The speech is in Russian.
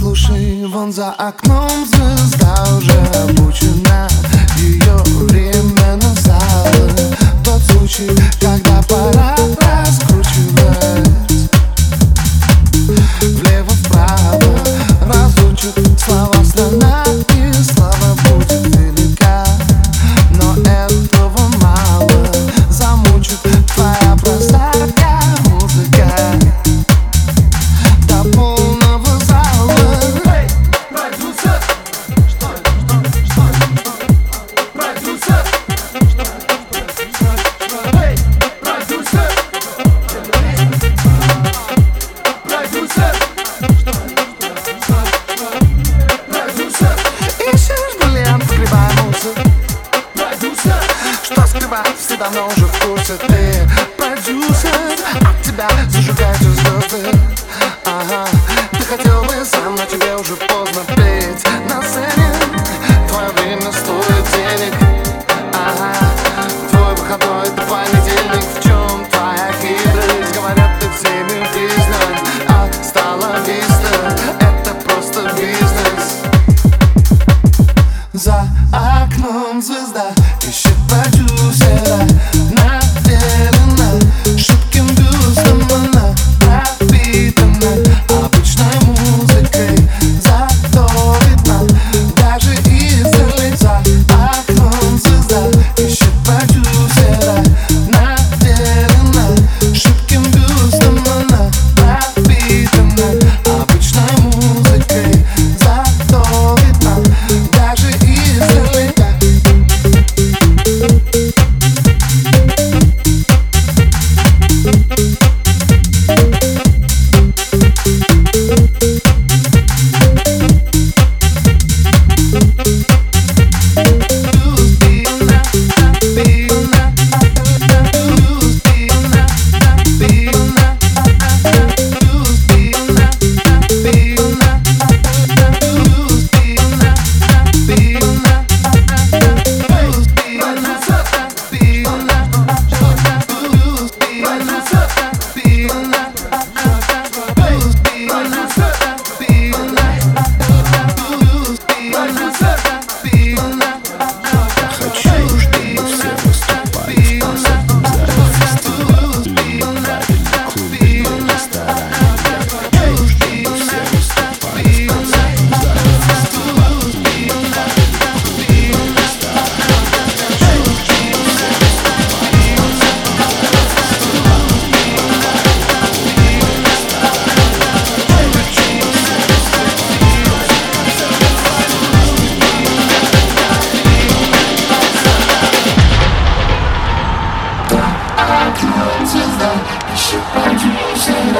Слушай, вон за окном звезда уже обучена. Ее время настало Тот случай, когда пора d'un ange, faut se taire. Pas douce, je tout.